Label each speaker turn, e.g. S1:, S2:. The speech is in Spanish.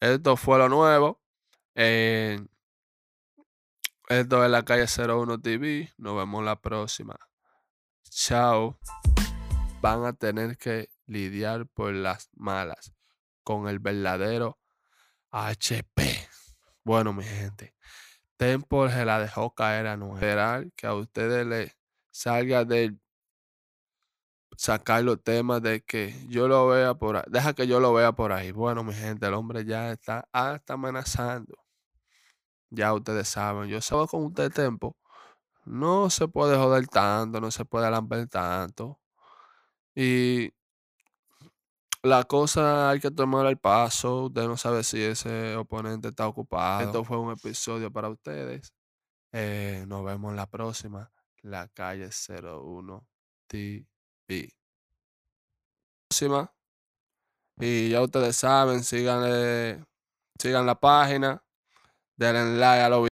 S1: Esto fue lo nuevo. Eh, esto es la calle 01 TV. Nos vemos la próxima. Chao. Van a tener que lidiar por las malas con el verdadero HP. Bueno, mi gente. Temple se la dejó caer a no esperar que a ustedes les salga de sacar los temas de que yo lo vea por ahí. Deja que yo lo vea por ahí. Bueno, mi gente, el hombre ya está hasta amenazando. Ya ustedes saben, yo sabo con usted tiempo. No se puede joder tanto, no se puede alamber tanto. Y la cosa hay que tomar el paso. Usted no sabe si ese oponente está ocupado. Esto fue un episodio para ustedes. Eh, nos vemos en la próxima. La calle 01 TV. Próxima. Y ya ustedes saben, sigan, sigan la página. Denle like a los